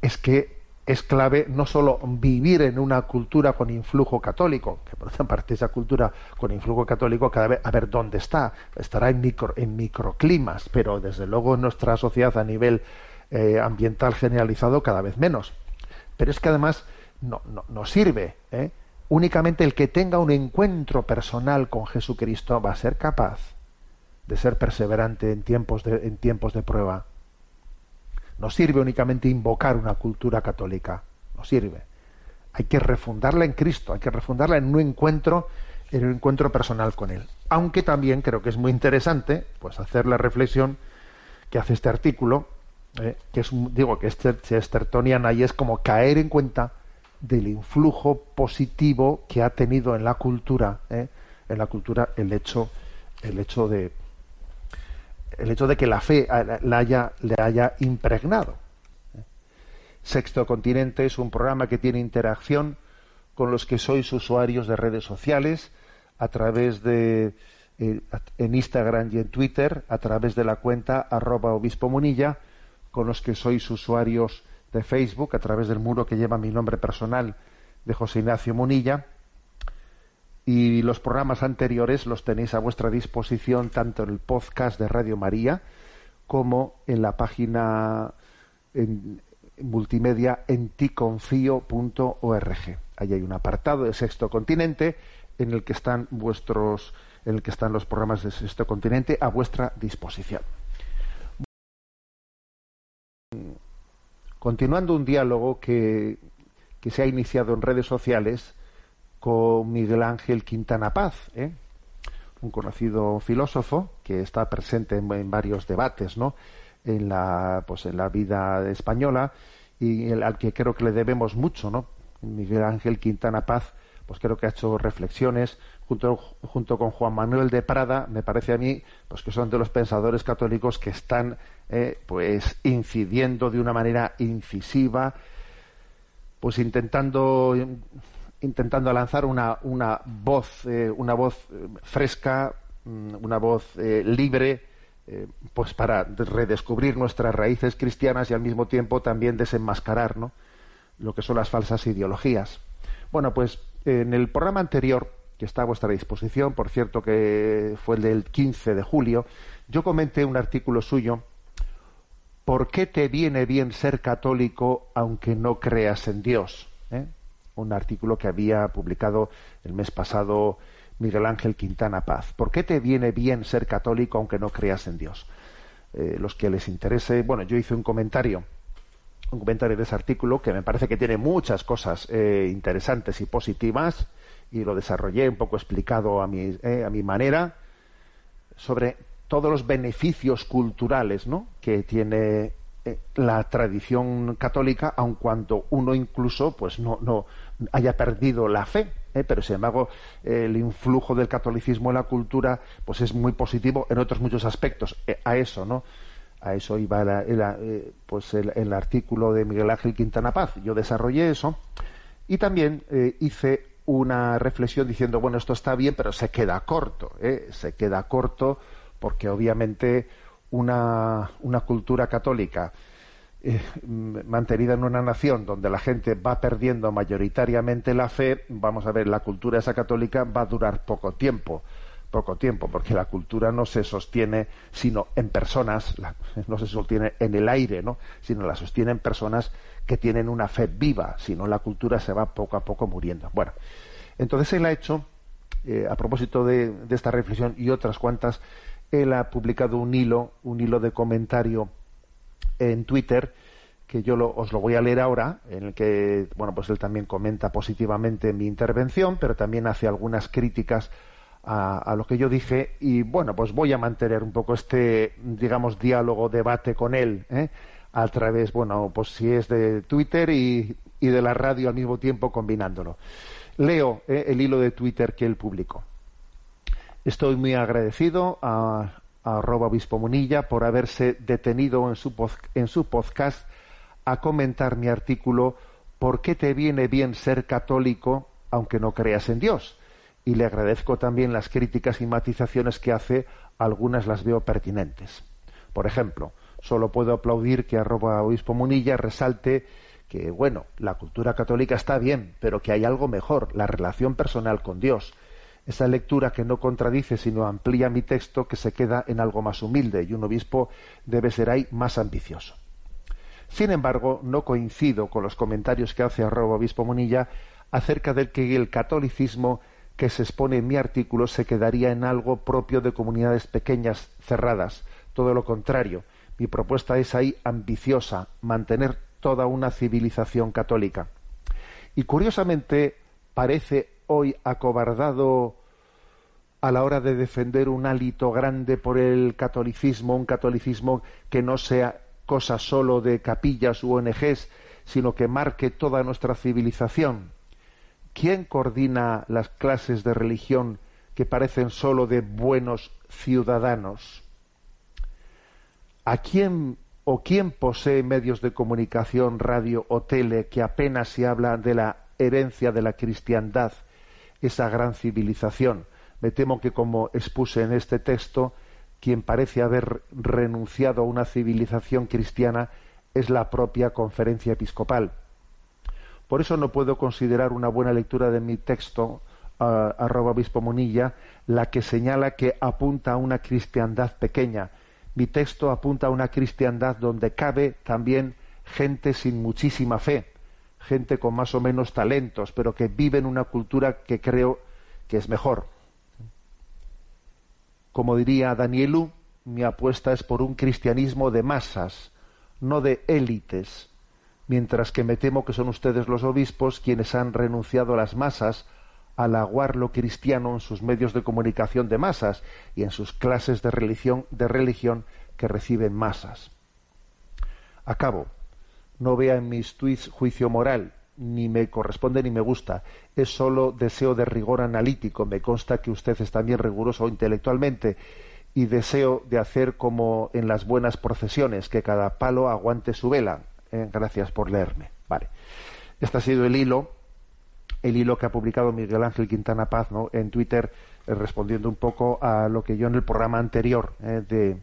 Speaker 2: es que es clave no solo vivir en una cultura con influjo católico, que por otra parte esa cultura con influjo católico cada vez a ver dónde está, estará en, micro, en microclimas, pero desde luego en nuestra sociedad a nivel eh, ambiental generalizado cada vez menos. Pero es que además no, no, sirve. ¿eh? Únicamente el que tenga un encuentro personal con Jesucristo va a ser capaz de ser perseverante en tiempos de, en tiempos de prueba no sirve únicamente invocar una cultura católica, no sirve. Hay que refundarla en Cristo, hay que refundarla en un encuentro, en un encuentro personal con Él. Aunque también creo que es muy interesante, pues hacer la reflexión que hace este artículo, eh, que es digo que este Chestertonian ahí es como caer en cuenta del influjo positivo que ha tenido en la cultura, eh, en la cultura el hecho, el hecho de el hecho de que la fe la haya, le haya impregnado. Sexto Continente es un programa que tiene interacción con los que sois usuarios de redes sociales a través de eh, en Instagram y en Twitter a través de la cuenta arroba obispo munilla con los que sois usuarios de Facebook a través del muro que lleva mi nombre personal de José Ignacio Munilla y los programas anteriores los tenéis a vuestra disposición tanto en el podcast de Radio María como en la página en, multimedia en ticonfío.org. Ahí hay un apartado de Sexto Continente en el que están vuestros en el que están los programas de Sexto Continente a vuestra disposición. Continuando un diálogo que, que se ha iniciado en redes sociales, con Miguel Ángel Quintana Paz, ¿eh? un conocido filósofo que está presente en, varios debates, ¿no? En la, pues en la vida española y al que creo que le debemos mucho, ¿no? Miguel Ángel Quintana Paz, pues creo que ha hecho reflexiones junto, junto con Juan Manuel de Prada, me parece a mí, pues que son de los pensadores católicos que están, eh, pues incidiendo de una manera incisiva, pues intentando intentando lanzar una, una voz, eh, una voz eh, fresca, mm, una voz eh, libre, pues para redescubrir nuestras raíces cristianas y al mismo tiempo también desenmascarar lo que son las falsas ideologías. Bueno, pues en el programa anterior, que está a vuestra disposición, por cierto que fue el del 15 de julio, yo comenté un artículo suyo, ¿Por qué te viene bien ser católico aunque no creas en Dios? Un artículo que había publicado el mes pasado Miguel Ángel Quintana Paz. ¿Por qué te viene bien ser católico aunque no creas en Dios? Eh, los que les interese, bueno, yo hice un comentario, un comentario de ese artículo que me parece que tiene muchas cosas eh, interesantes y positivas y lo desarrollé un poco explicado a mi, eh, a mi manera sobre todos los beneficios culturales ¿no? que tiene la tradición católica, aun cuando uno incluso pues no, no, haya perdido la fe, ¿eh? pero sin embargo el influjo del catolicismo en la cultura pues es muy positivo en otros muchos aspectos. Eh, a eso, ¿no? A eso iba el, eh, pues el, artículo de Miguel Ángel Quintana Paz. Yo desarrollé eso y también hice una reflexión diciendo, bueno, esto está bien, pero se queda corto, se queda corto porque obviamente una, una cultura católica eh, mantenida en una nación donde la gente va perdiendo mayoritariamente la fe, vamos a ver, la cultura esa católica va a durar poco tiempo, poco tiempo, porque la cultura no se sostiene sino en personas, no se sostiene en el aire, ¿no? sino la sostienen personas que tienen una fe viva, si no la cultura se va poco a poco muriendo. Bueno, entonces él ha hecho, eh, a propósito de, esta reflexión y otras cuantas, él ha publicado un hilo, un hilo de comentario en Twitter, que yo os lo voy a leer ahora, en el que, bueno, pues él también comenta positivamente mi intervención, pero también hace algunas críticas a, lo que yo dije y, bueno, pues voy a mantener un poco este, digamos, diálogo, debate con él, ¿eh? a través, bueno, pues si es de Twitter y, de la radio al mismo tiempo combinándolo. Leo ¿eh? el hilo de Twitter que él publicó. Estoy muy agradecido a, a Obispo Munilla por haberse detenido en su, en su podcast a comentar mi artículo ¿Por qué te viene bien ser católico aunque no creas en Dios? Y le agradezco también las críticas y matizaciones que hace, algunas las veo pertinentes. Por ejemplo, solo puedo aplaudir que arroba obispo Munilla resalte que, bueno, la cultura católica está bien, pero que hay algo mejor, la relación personal con Dios. Esa lectura que no contradice, sino amplía mi texto, que se queda en algo más humilde, y un obispo debe ser ahí más ambicioso. Sin embargo, no coincido con los comentarios que hace arroba obispo Munilla acerca de que el catolicismo que se expone en mi artículo se quedaría en algo propio de comunidades pequeñas, cerradas. Todo lo contrario, mi propuesta es ahí ambiciosa, mantener toda una civilización católica. Y curiosamente parece hoy acobardado a la hora de defender un hálito grande por el catolicismo, un catolicismo que no sea cosa solo de capillas u ONGs, sino que marque toda nuestra civilización. ¿Quién coordina las clases de religión que parecen solo de buenos ciudadanos? ¿A quién o quién posee medios de comunicación, radio o tele que apenas se habla de la herencia de la cristiandad, esa gran civilización? Me temo que, como expuse en este texto, quien parece haber renunciado a una civilización cristiana es la propia conferencia episcopal. Por eso no puedo considerar una buena lectura de mi texto, arroba obispo Monilla, la que señala que apunta a una cristiandad pequeña. Mi texto apunta a una cristiandad donde cabe también gente sin muchísima fe, gente con más o menos talentos, pero que vive en una cultura que creo que es mejor. Como diría Danielu, mi apuesta es por un cristianismo de masas, no de élites, mientras que me temo que son ustedes los obispos quienes han renunciado a las masas al aguar lo cristiano en sus medios de comunicación de masas y en sus clases de religión, de religión que reciben masas. Acabo. No vea en mis tweets juicio moral, ni me corresponde ni me gusta. Es solo deseo de rigor analítico. Me consta que usted es también riguroso intelectualmente y deseo de hacer como en las buenas procesiones, que cada palo aguante su vela. Eh, gracias por leerme. Vale. Este ha sido el hilo, el hilo que ha publicado Miguel Ángel Quintana Paz ¿no? en Twitter, eh, respondiendo un poco a lo que yo en el programa anterior eh, de,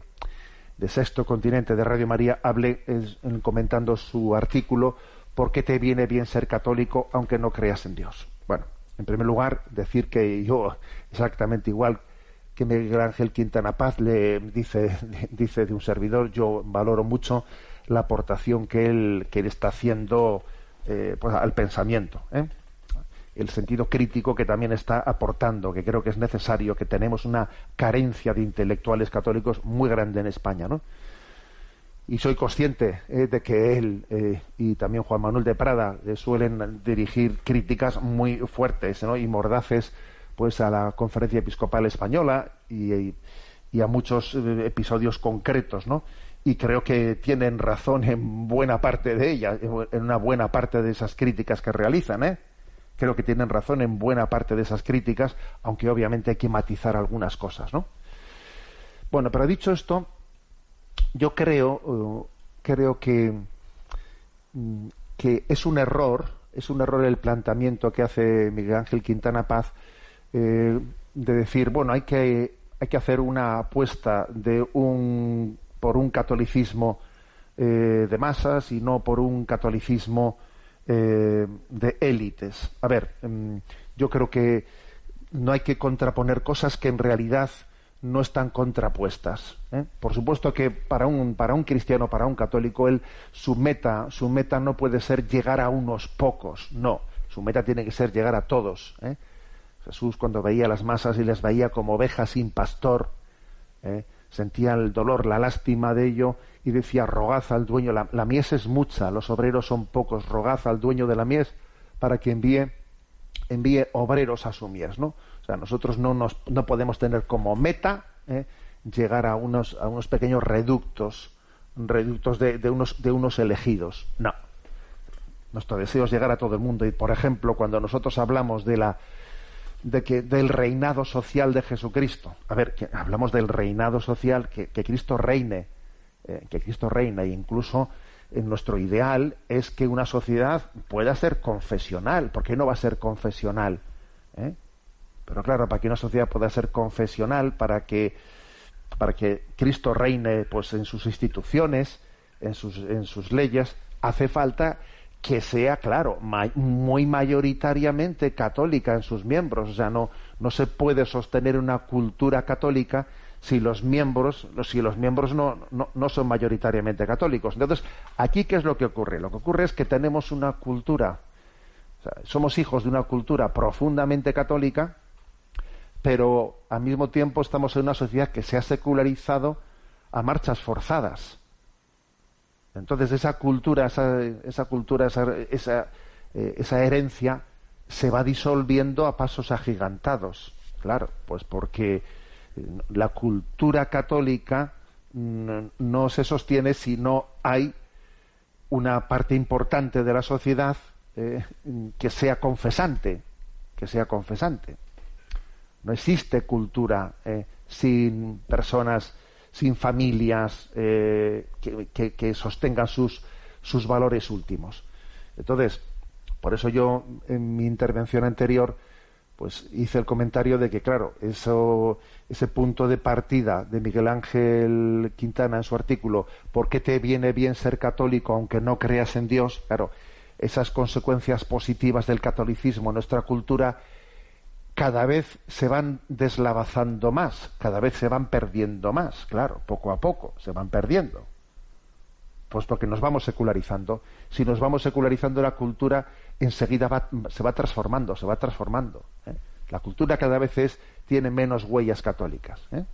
Speaker 2: de, Sexto Continente de Radio María hablé comentando su artículo ¿por qué te viene bien ser católico aunque no creas en Dios? Bueno, en primer lugar, decir que yo, exactamente igual que Miguel Ángel Quintana Paz le dice, dice de un servidor, yo valoro mucho la aportación que él, que está haciendo eh, pues, al pensamiento. ¿eh? El sentido crítico que también está aportando, que creo que es necesario, que tenemos una carencia de intelectuales católicos muy grande en España, ¿no? y soy consciente eh, de que él eh, y también Juan Manuel de Prada eh, suelen dirigir críticas muy fuertes y mordaces pues a la conferencia episcopal española y, a muchos episodios concretos no y creo que tienen razón en buena parte de ellas en una buena parte de esas críticas que realizan creo que tienen razón en buena parte de esas críticas aunque obviamente hay que matizar algunas cosas no bueno pero dicho esto yo creo, eh, creo que, mm, que es un error, es un error el planteamiento que hace Miguel Ángel Quintana Paz eh, de decir, bueno, hay que, hay que hacer una apuesta de un, por un catolicismo eh, de masas y no por un catolicismo de élites. A ver, mm, yo creo que no hay que contraponer cosas que en realidad no están contrapuestas. ¿eh? Por supuesto que para un, para un cristiano, para un católico, él, su meta, su meta no puede ser llegar a unos pocos, no. Su meta tiene que ser llegar a todos. ¿eh? Jesús cuando veía las masas y les veía como ovejas sin pastor, ¿eh? sentía el dolor, la lástima de ello y decía, rogad al dueño, la, mies es mucha, los obreros son pocos, rogad al dueño de la mies para que envíe, envíe obreros a su mies, ¿no? O sea, nosotros no, nos, no podemos tener como meta ¿eh? llegar a unos, a unos pequeños reductos, reductos de, de, unos, de unos elegidos. No. Nuestro deseo es llegar a todo el mundo. Y, por ejemplo, cuando nosotros hablamos de la de que del reinado social de Jesucristo. A ver, que hablamos del reinado social, que, que Cristo reine, eh, que Cristo reina, e incluso en nuestro ideal es que una sociedad pueda ser confesional. ¿Por qué no va a ser confesional? ¿Eh? Pero claro, para que una sociedad pueda ser confesional, para que, para que Cristo reine pues, en sus instituciones, en sus, en sus leyes, hace falta que sea, claro, muy mayoritariamente católica en sus miembros. O sea, no, no se puede sostener una cultura católica si los miembros, si los miembros no, no, son mayoritariamente católicos. Entonces, aquí, ¿qué es lo que ocurre? Lo que ocurre es que tenemos una cultura, somos hijos de una cultura profundamente católica, pero al mismo tiempo estamos en una sociedad que se ha secularizado a marchas forzadas. Entonces esa cultura, esa, esa cultura, esa, esa, eh, esa, herencia se va disolviendo a pasos agigantados. Claro, pues porque la cultura católica no, se sostiene si no hay una parte importante de la sociedad eh, que sea confesante, que sea confesante. No existe cultura sin personas sin familias eh, que, sostengan sus, sus valores últimos. Entonces, por eso yo en mi intervención anterior pues hice el comentario de que claro, eso ese punto de partida de Miguel Ángel Quintana en su artículo, ¿por qué te viene bien ser católico aunque no creas en Dios? Claro, esas consecuencias positivas del catolicismo en nuestra cultura cada vez se van deslavazando más, cada vez se van perdiendo más, claro, poco a poco se van perdiendo. Pues porque nos vamos secularizando. Si nos vamos secularizando la cultura, enseguida se va transformando, se va transformando. ¿eh? La cultura cada vez es, tiene menos huellas católicas. ¿eh?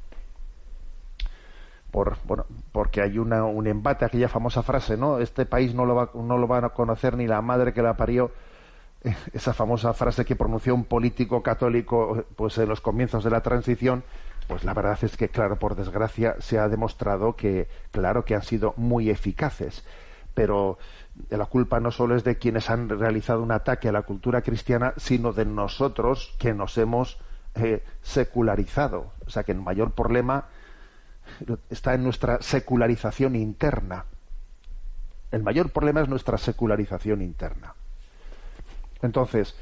Speaker 2: Por, bueno, porque hay una, un embate, aquella famosa frase, ¿no? Este país no lo, va, no lo van a conocer ni la madre que la parió esa famosa frase que pronunció un político católico pues en los comienzos de la transición pues la verdad es que claro por desgracia se ha demostrado que claro que han sido muy eficaces pero la culpa no solo es de quienes han realizado un ataque a la cultura cristiana sino de nosotros que nos hemos eh, secularizado o sea que el mayor problema está en nuestra secularización interna el mayor problema es nuestra secularización interna entonces,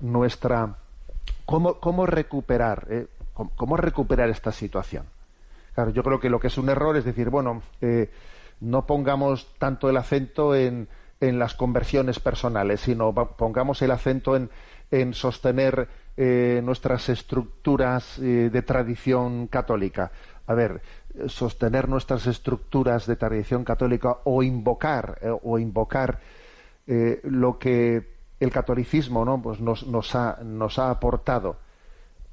Speaker 2: nuestra cómo, recuperar, eh? ¿Cómo, recuperar esta situación. Claro, yo creo que lo que es un error es decir, bueno, eh, no pongamos tanto el acento en, en, las conversiones personales, sino pongamos el acento en, en sostener eh, nuestras estructuras de tradición católica. A ver, sostener nuestras estructuras de tradición católica o invocar o invocar lo que el catolicismo ¿no? pues nos, nos, ha, nos ha aportado,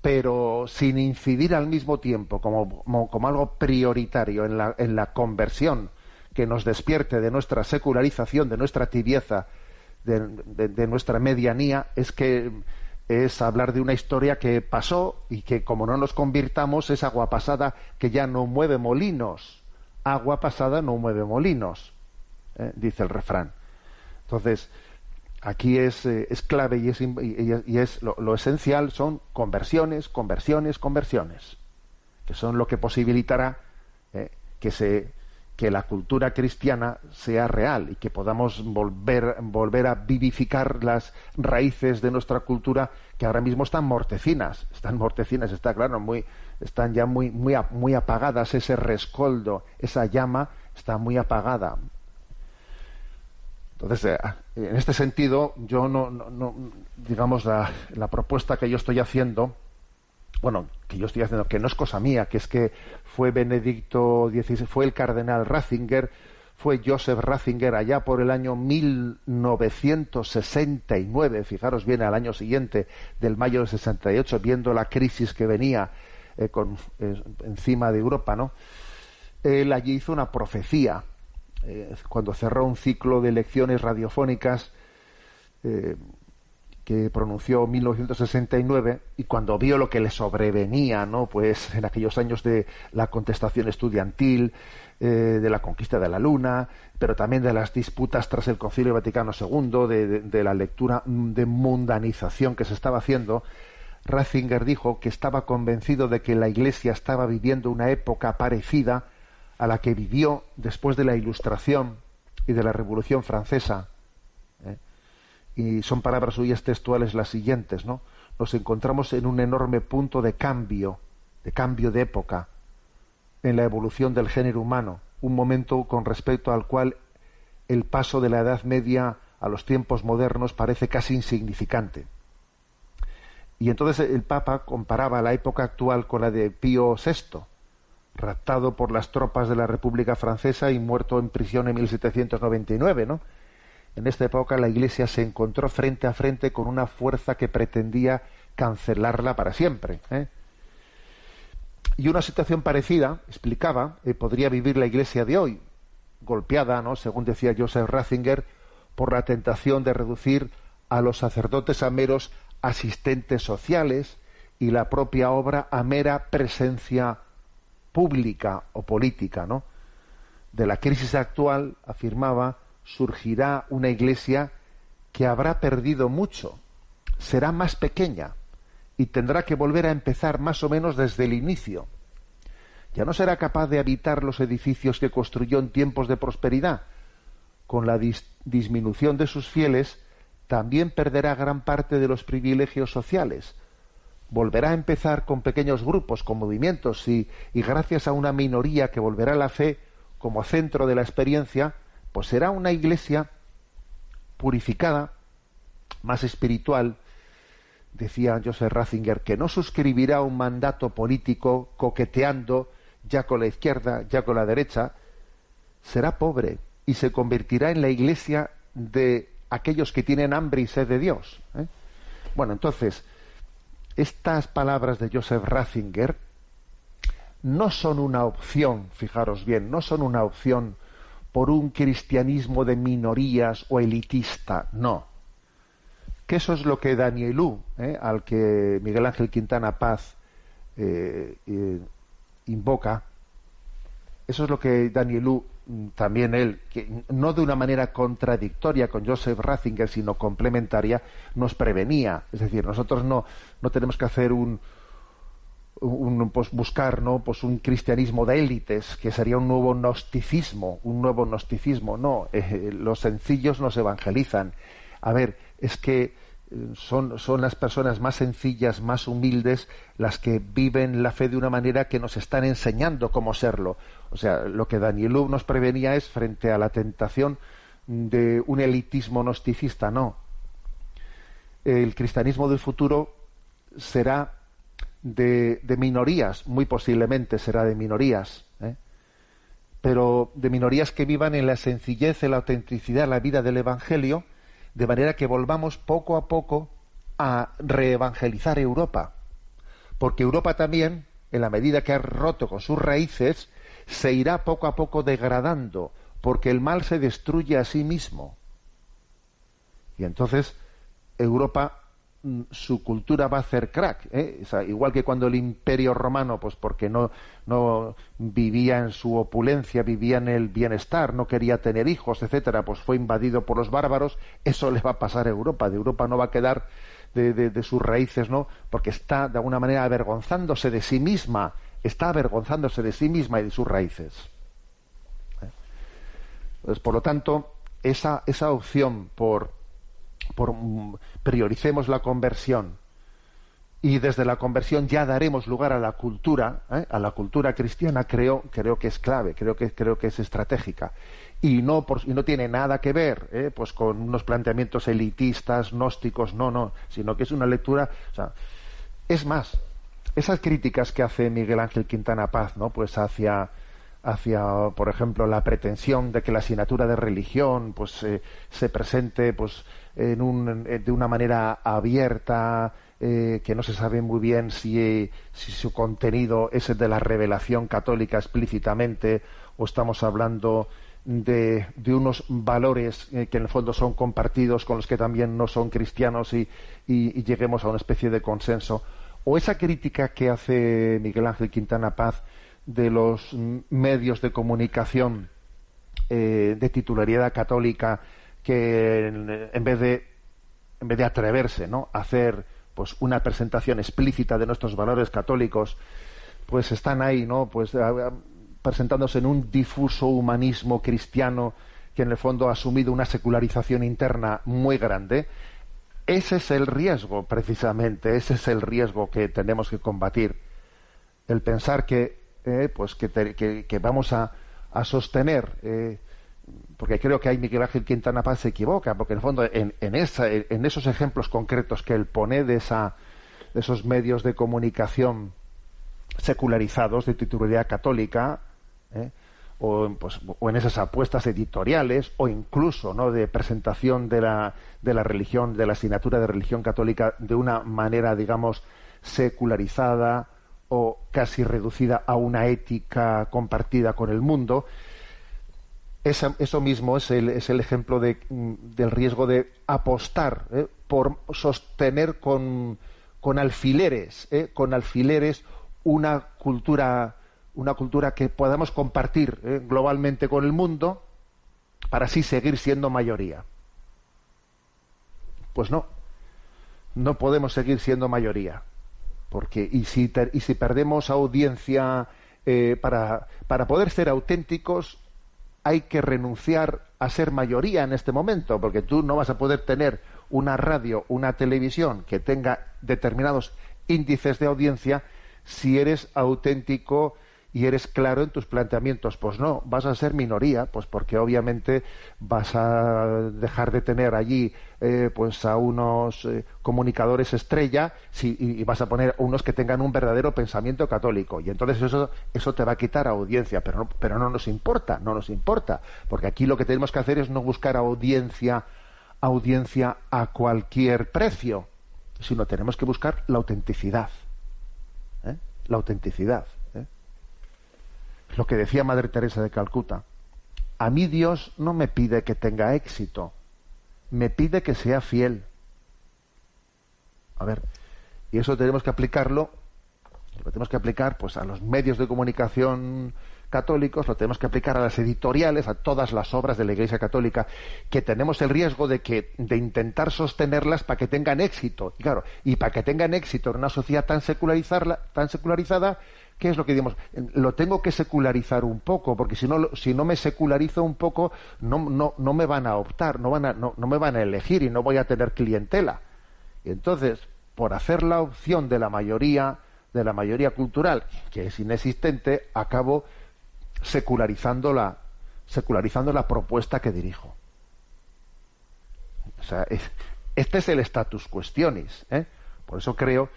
Speaker 2: pero sin incidir al mismo tiempo como, como, algo prioritario en la, en la, conversión que nos despierte de nuestra secularización, de nuestra tibieza, de, nuestra medianía, es que es hablar de una historia que pasó y que como no nos convirtamos es agua pasada que ya no mueve molinos. Agua pasada no mueve molinos, ¿eh? dice el refrán. Entonces, aquí es, eh, es clave y es, y lo, esencial son conversiones, conversiones, conversiones, que son lo que posibilitará eh, que se que la cultura cristiana sea real y que podamos volver, volver a vivificar las raíces de nuestra cultura que ahora mismo están mortecinas, están mortecinas, está claro, muy, están ya muy, muy, muy apagadas, ese rescoldo, esa llama está muy apagada, entonces, eh, en este sentido, yo no, no, digamos, la, la, propuesta que yo estoy haciendo, bueno, que yo estoy haciendo, que no es cosa mía, que es que fue Benedicto XVI, fue el cardenal Ratzinger, fue Joseph Ratzinger allá por el año 1969, fijaros bien, al año siguiente del mayo del 68, viendo la crisis que venía eh, con, encima de Europa, ¿no? Él allí hizo una profecía cuando cerró un ciclo de lecciones radiofónicas que pronunció en 1969 y cuando vio lo que le sobrevenía, ¿no? Pues en aquellos años de la contestación estudiantil, eh, de la conquista de la Luna, pero también de las disputas tras el Concilio Vaticano II, de, la lectura de mundanización que se estaba haciendo, Ratzinger dijo que estaba convencido de que la Iglesia estaba viviendo una época parecida a la que vivió después de la Ilustración y de la Revolución Francesa y son palabras suyas textuales las siguientes, ¿no? Nos encontramos en un enorme punto de cambio, de cambio de época en la evolución del género humano, un momento con respecto al cual el paso de la Edad Media a los tiempos modernos parece casi insignificante. Y entonces el Papa comparaba la época actual con la de Pío VI, raptado por las tropas de la República Francesa y muerto en prisión en 1799, ¿no? En esta época la Iglesia se encontró frente a frente con una fuerza que pretendía cancelarla para siempre. ¿eh? Y una situación parecida, explicaba, eh, podría vivir la Iglesia de hoy, golpeada, ¿no? según decía Joseph Ratzinger, por la tentación de reducir a los sacerdotes a meros asistentes sociales y la propia obra a mera presencia pública o política, ¿no? De la crisis actual, afirmaba, surgirá una iglesia que habrá perdido mucho, será más pequeña y tendrá que volver a empezar más o menos desde el inicio. Ya no será capaz de habitar los edificios que construyó en tiempos de prosperidad. Con la disminución de sus fieles, también perderá gran parte de los privilegios sociales. Volverá a empezar con pequeños grupos, con movimientos, y, y gracias a una minoría que volverá a la fe como centro de la experiencia, pues será una iglesia purificada, más espiritual, decía Joseph Ratzinger, que no suscribirá un mandato político coqueteando ya con la izquierda, ya con la derecha, será pobre y se convertirá en la iglesia de aquellos que tienen hambre y sed de Dios. ¿eh? Bueno, entonces, estas palabras de Joseph Ratzinger no son una opción, fijaros bien, no son una opción por un cristianismo de minorías o elitista, no. Que eso es lo que Danielú, eh, al que Miguel Ángel Quintana Paz eh, eh, invoca, eso es lo que Danielú, mm, también él, que no de una manera contradictoria con Joseph Ratzinger, sino complementaria, nos prevenía. Es decir, nosotros no, no tenemos que hacer un, un, pues, buscar ¿no? pues un cristianismo de élites, que sería un nuevo gnosticismo, un nuevo gnosticismo. No, eh, los sencillos nos evangelizan. A ver, es que eh, son, son las personas más sencillas, más humildes, las que viven la fe de una manera que nos están enseñando cómo serlo. O sea, lo que Danielú nos prevenía es frente a la tentación de un elitismo gnosticista, no. El cristianismo del futuro será de, minorías, muy posiblemente será de minorías, ¿eh? pero de minorías que vivan en la sencillez, en la autenticidad, la vida del Evangelio, de manera que volvamos poco a poco a reevangelizar Europa. Porque Europa también, en la medida que ha roto con sus raíces, se irá poco a poco degradando, porque el mal se destruye a sí mismo. Y entonces Europa su cultura va a hacer crack. ¿eh? igual que cuando el imperio romano, pues porque no, no vivía en su opulencia, vivía en el bienestar, no quería tener hijos, etcétera, pues fue invadido por los bárbaros, eso le va a pasar a Europa. De Europa no va a quedar de, sus raíces, ¿no? Porque está de alguna manera avergonzándose de sí misma, está avergonzándose de sí misma y de sus raíces. Pues, por lo tanto, esa, esa opción por por, prioricemos la conversión y desde la conversión ya daremos lugar a la cultura, ¿eh? a la cultura cristiana, creo, creo que es clave, creo que, creo que es estratégica. Y no, por, y no tiene nada que ver ¿eh? pues con unos planteamientos elitistas, gnósticos, no, no, sino que es una lectura. Es más, esas críticas que hace Miguel Ángel Quintana Paz, ¿no? Pues hacia, hacia, por ejemplo, la pretensión de que la asignatura de religión pues eh, se presente pues en un, de una manera abierta, eh, que no se sabe muy bien si, si, su contenido es el de la revelación católica explícitamente o estamos hablando de, de unos valores eh, que en el fondo son compartidos con los que también no son cristianos y, y, lleguemos a una especie de consenso. O esa crítica que hace Miguel Ángel Quintana Paz de los medios de comunicación eh, de titularidad católica que en, vez de en vez de atreverse ¿no? a hacer pues una presentación explícita de nuestros valores católicos pues están ahí no pues presentándose en un difuso humanismo cristiano que en el fondo ha asumido una secularización interna muy grande. Ese es el riesgo precisamente ese es el riesgo que tenemos que combatir. El pensar que eh, pues que, que, vamos a, a sostener eh, porque creo que hay Miguel Ángel Quintana Paz se equivoca, porque en el fondo en, en, esa, en esos ejemplos concretos que él pone de, esa, de esos medios de comunicación secularizados de titularidad católica, ¿eh? o, pues, o, en esas apuestas editoriales, o incluso ¿no? de presentación de la, de la religión, de la asignatura de religión católica de una manera, digamos, secularizada casi reducida a una ética compartida con el mundo, eso mismo es el, es el ejemplo de, del riesgo de apostar ¿eh? por sostener con, con alfileres, ¿eh? con alfileres una cultura, una cultura que podamos compartir ¿eh? globalmente con el mundo para así seguir siendo mayoría. Pues no, no podemos seguir siendo mayoría, porque y si, y si perdemos audiencia para, para poder ser auténticos hay que renunciar a ser mayoría en este momento, porque tú no vas a poder tener una radio, una televisión que tenga determinados índices de audiencia si eres auténtico y eres claro en tus planteamientos. Pues no, vas a ser minoría, pues porque obviamente vas a dejar de tener allí eh, pues a unos eh, comunicadores estrella y, vas a poner unos que tengan un verdadero pensamiento católico. Y entonces eso, eso te va a quitar audiencia, pero no, pero no nos importa, no nos importa, porque aquí lo que tenemos que hacer es no buscar audiencia, audiencia a cualquier precio, sino tenemos que buscar la autenticidad. ¿eh? La autenticidad lo que decía Madre Teresa de Calcuta. A mí Dios no me pide que tenga éxito, me pide que sea fiel. A ver, y eso tenemos que aplicarlo, lo tenemos que aplicar pues a los medios de comunicación católicos, lo tenemos que aplicar a las editoriales, a todas las obras de la Iglesia Católica, que tenemos el riesgo de que de intentar sostenerlas para que tengan éxito. Y claro, y para que tengan éxito en una sociedad tan secularizada, tan secularizada, ¿qué es lo que digamos? Lo tengo que secularizar un poco, porque si no, si no me secularizo un poco, no, no, no me van a optar, no, van a, no, no me van a elegir y no voy a tener clientela. Y entonces, por hacer la opción de la mayoría, de la mayoría cultural, que es inexistente, acabo secularizando la, secularizando la propuesta que dirijo. O sea, este es el status questionis. ¿eh? Por eso creo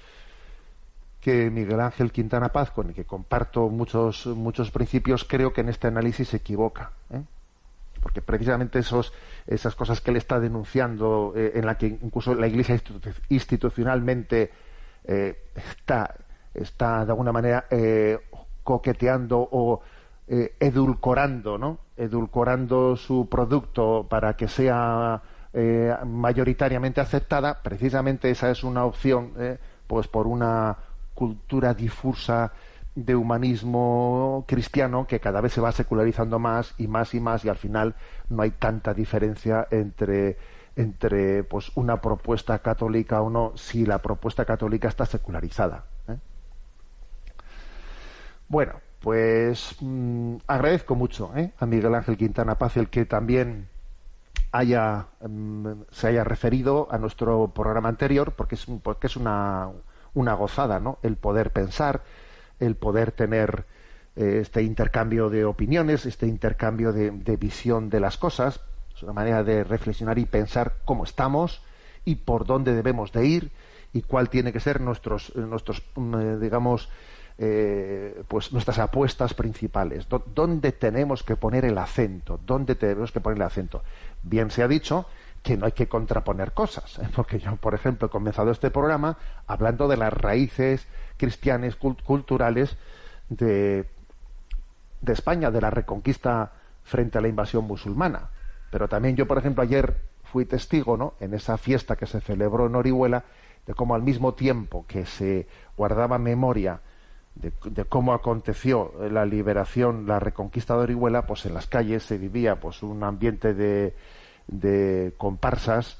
Speaker 2: que Miguel Ángel Quintana Paz, con el que comparto muchos, muchos principios, creo que en este análisis se equivoca. ¿eh? Porque precisamente esos, esas cosas que él está denunciando, eh, en la que incluso la Iglesia institucionalmente eh, está, está de alguna manera coqueteando o edulcorando, ¿no? Edulcorando su producto para que sea mayoritariamente aceptada, precisamente esa es una opción, pues por una cultura difusa de humanismo cristiano que cada vez se va secularizando más y más y más y al final no hay tanta diferencia entre entre pues una propuesta católica o no si la propuesta católica está secularizada ¿eh? bueno pues mm, agradezco mucho ¿eh? a Miguel Ángel Quintana Paz el que también haya mm, se haya referido a nuestro programa anterior porque es porque es una una gozada, ¿no? El poder pensar, el poder tener eh, este intercambio de opiniones, este intercambio de, visión de las cosas, es una manera de reflexionar y pensar cómo estamos y por dónde debemos de ir y cuál tiene que ser nuestros, nuestros mm, eh, digamos, eh, pues nuestras apuestas principales, dónde tenemos que poner el acento, dónde tenemos que poner el acento. Bien se ha dicho que no hay que contraponer cosas, ¿eh? porque yo, por ejemplo, he comenzado este programa hablando de las raíces cristianas culturales de, de España, de la reconquista frente a la invasión musulmana. Pero también yo, por ejemplo, ayer fui testigo, ¿no? En esa fiesta que se celebró en Orihuela, de cómo al mismo tiempo que se guardaba memoria de, cómo aconteció la liberación, la reconquista de Orihuela, pues en las calles se vivía pues un ambiente de, de comparsas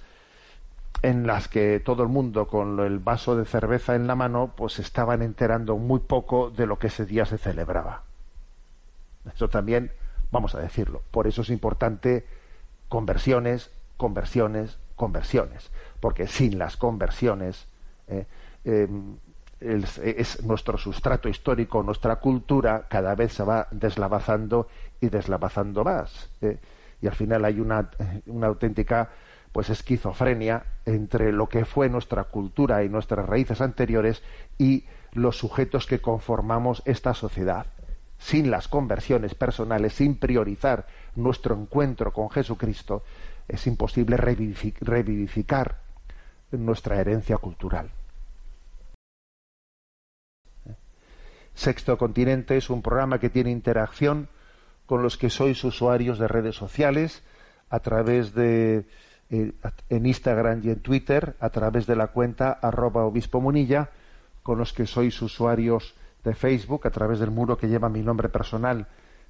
Speaker 2: en las que todo el mundo con el vaso de cerveza en la mano pues estaban enterando muy poco de lo que ese día se celebraba. Eso también, vamos a decirlo, por eso es importante conversiones, conversiones, conversiones, porque sin las conversiones eh, em, es, nuestro sustrato histórico, nuestra cultura cada vez se va deslavazando y deslavazando más. Eh, y al final hay una, una auténtica pues esquizofrenia entre lo que fue nuestra cultura y nuestras raíces anteriores y los sujetos que conformamos esta sociedad. Sin las conversiones personales, sin priorizar nuestro encuentro con Jesucristo, es imposible revivificar nuestra herencia cultural. Sexto Continente es un programa que tiene interacción con los que sois usuarios de redes sociales a través de eh, en Instagram y en Twitter a través de la cuenta arroba obispo munilla con los que sois usuarios de Facebook a través del muro que lleva mi nombre personal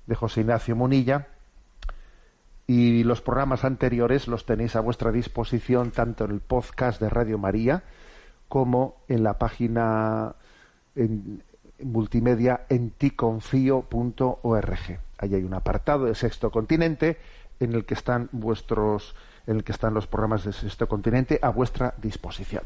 Speaker 2: de José Ignacio Munilla y los programas anteriores los tenéis a vuestra disposición tanto en el podcast de Radio María como en la página en, multimedia en ticonfío.org. Ahí hay un apartado de Sexto Continente en el que están vuestros en el que están los programas de Sexto Continente a vuestra disposición.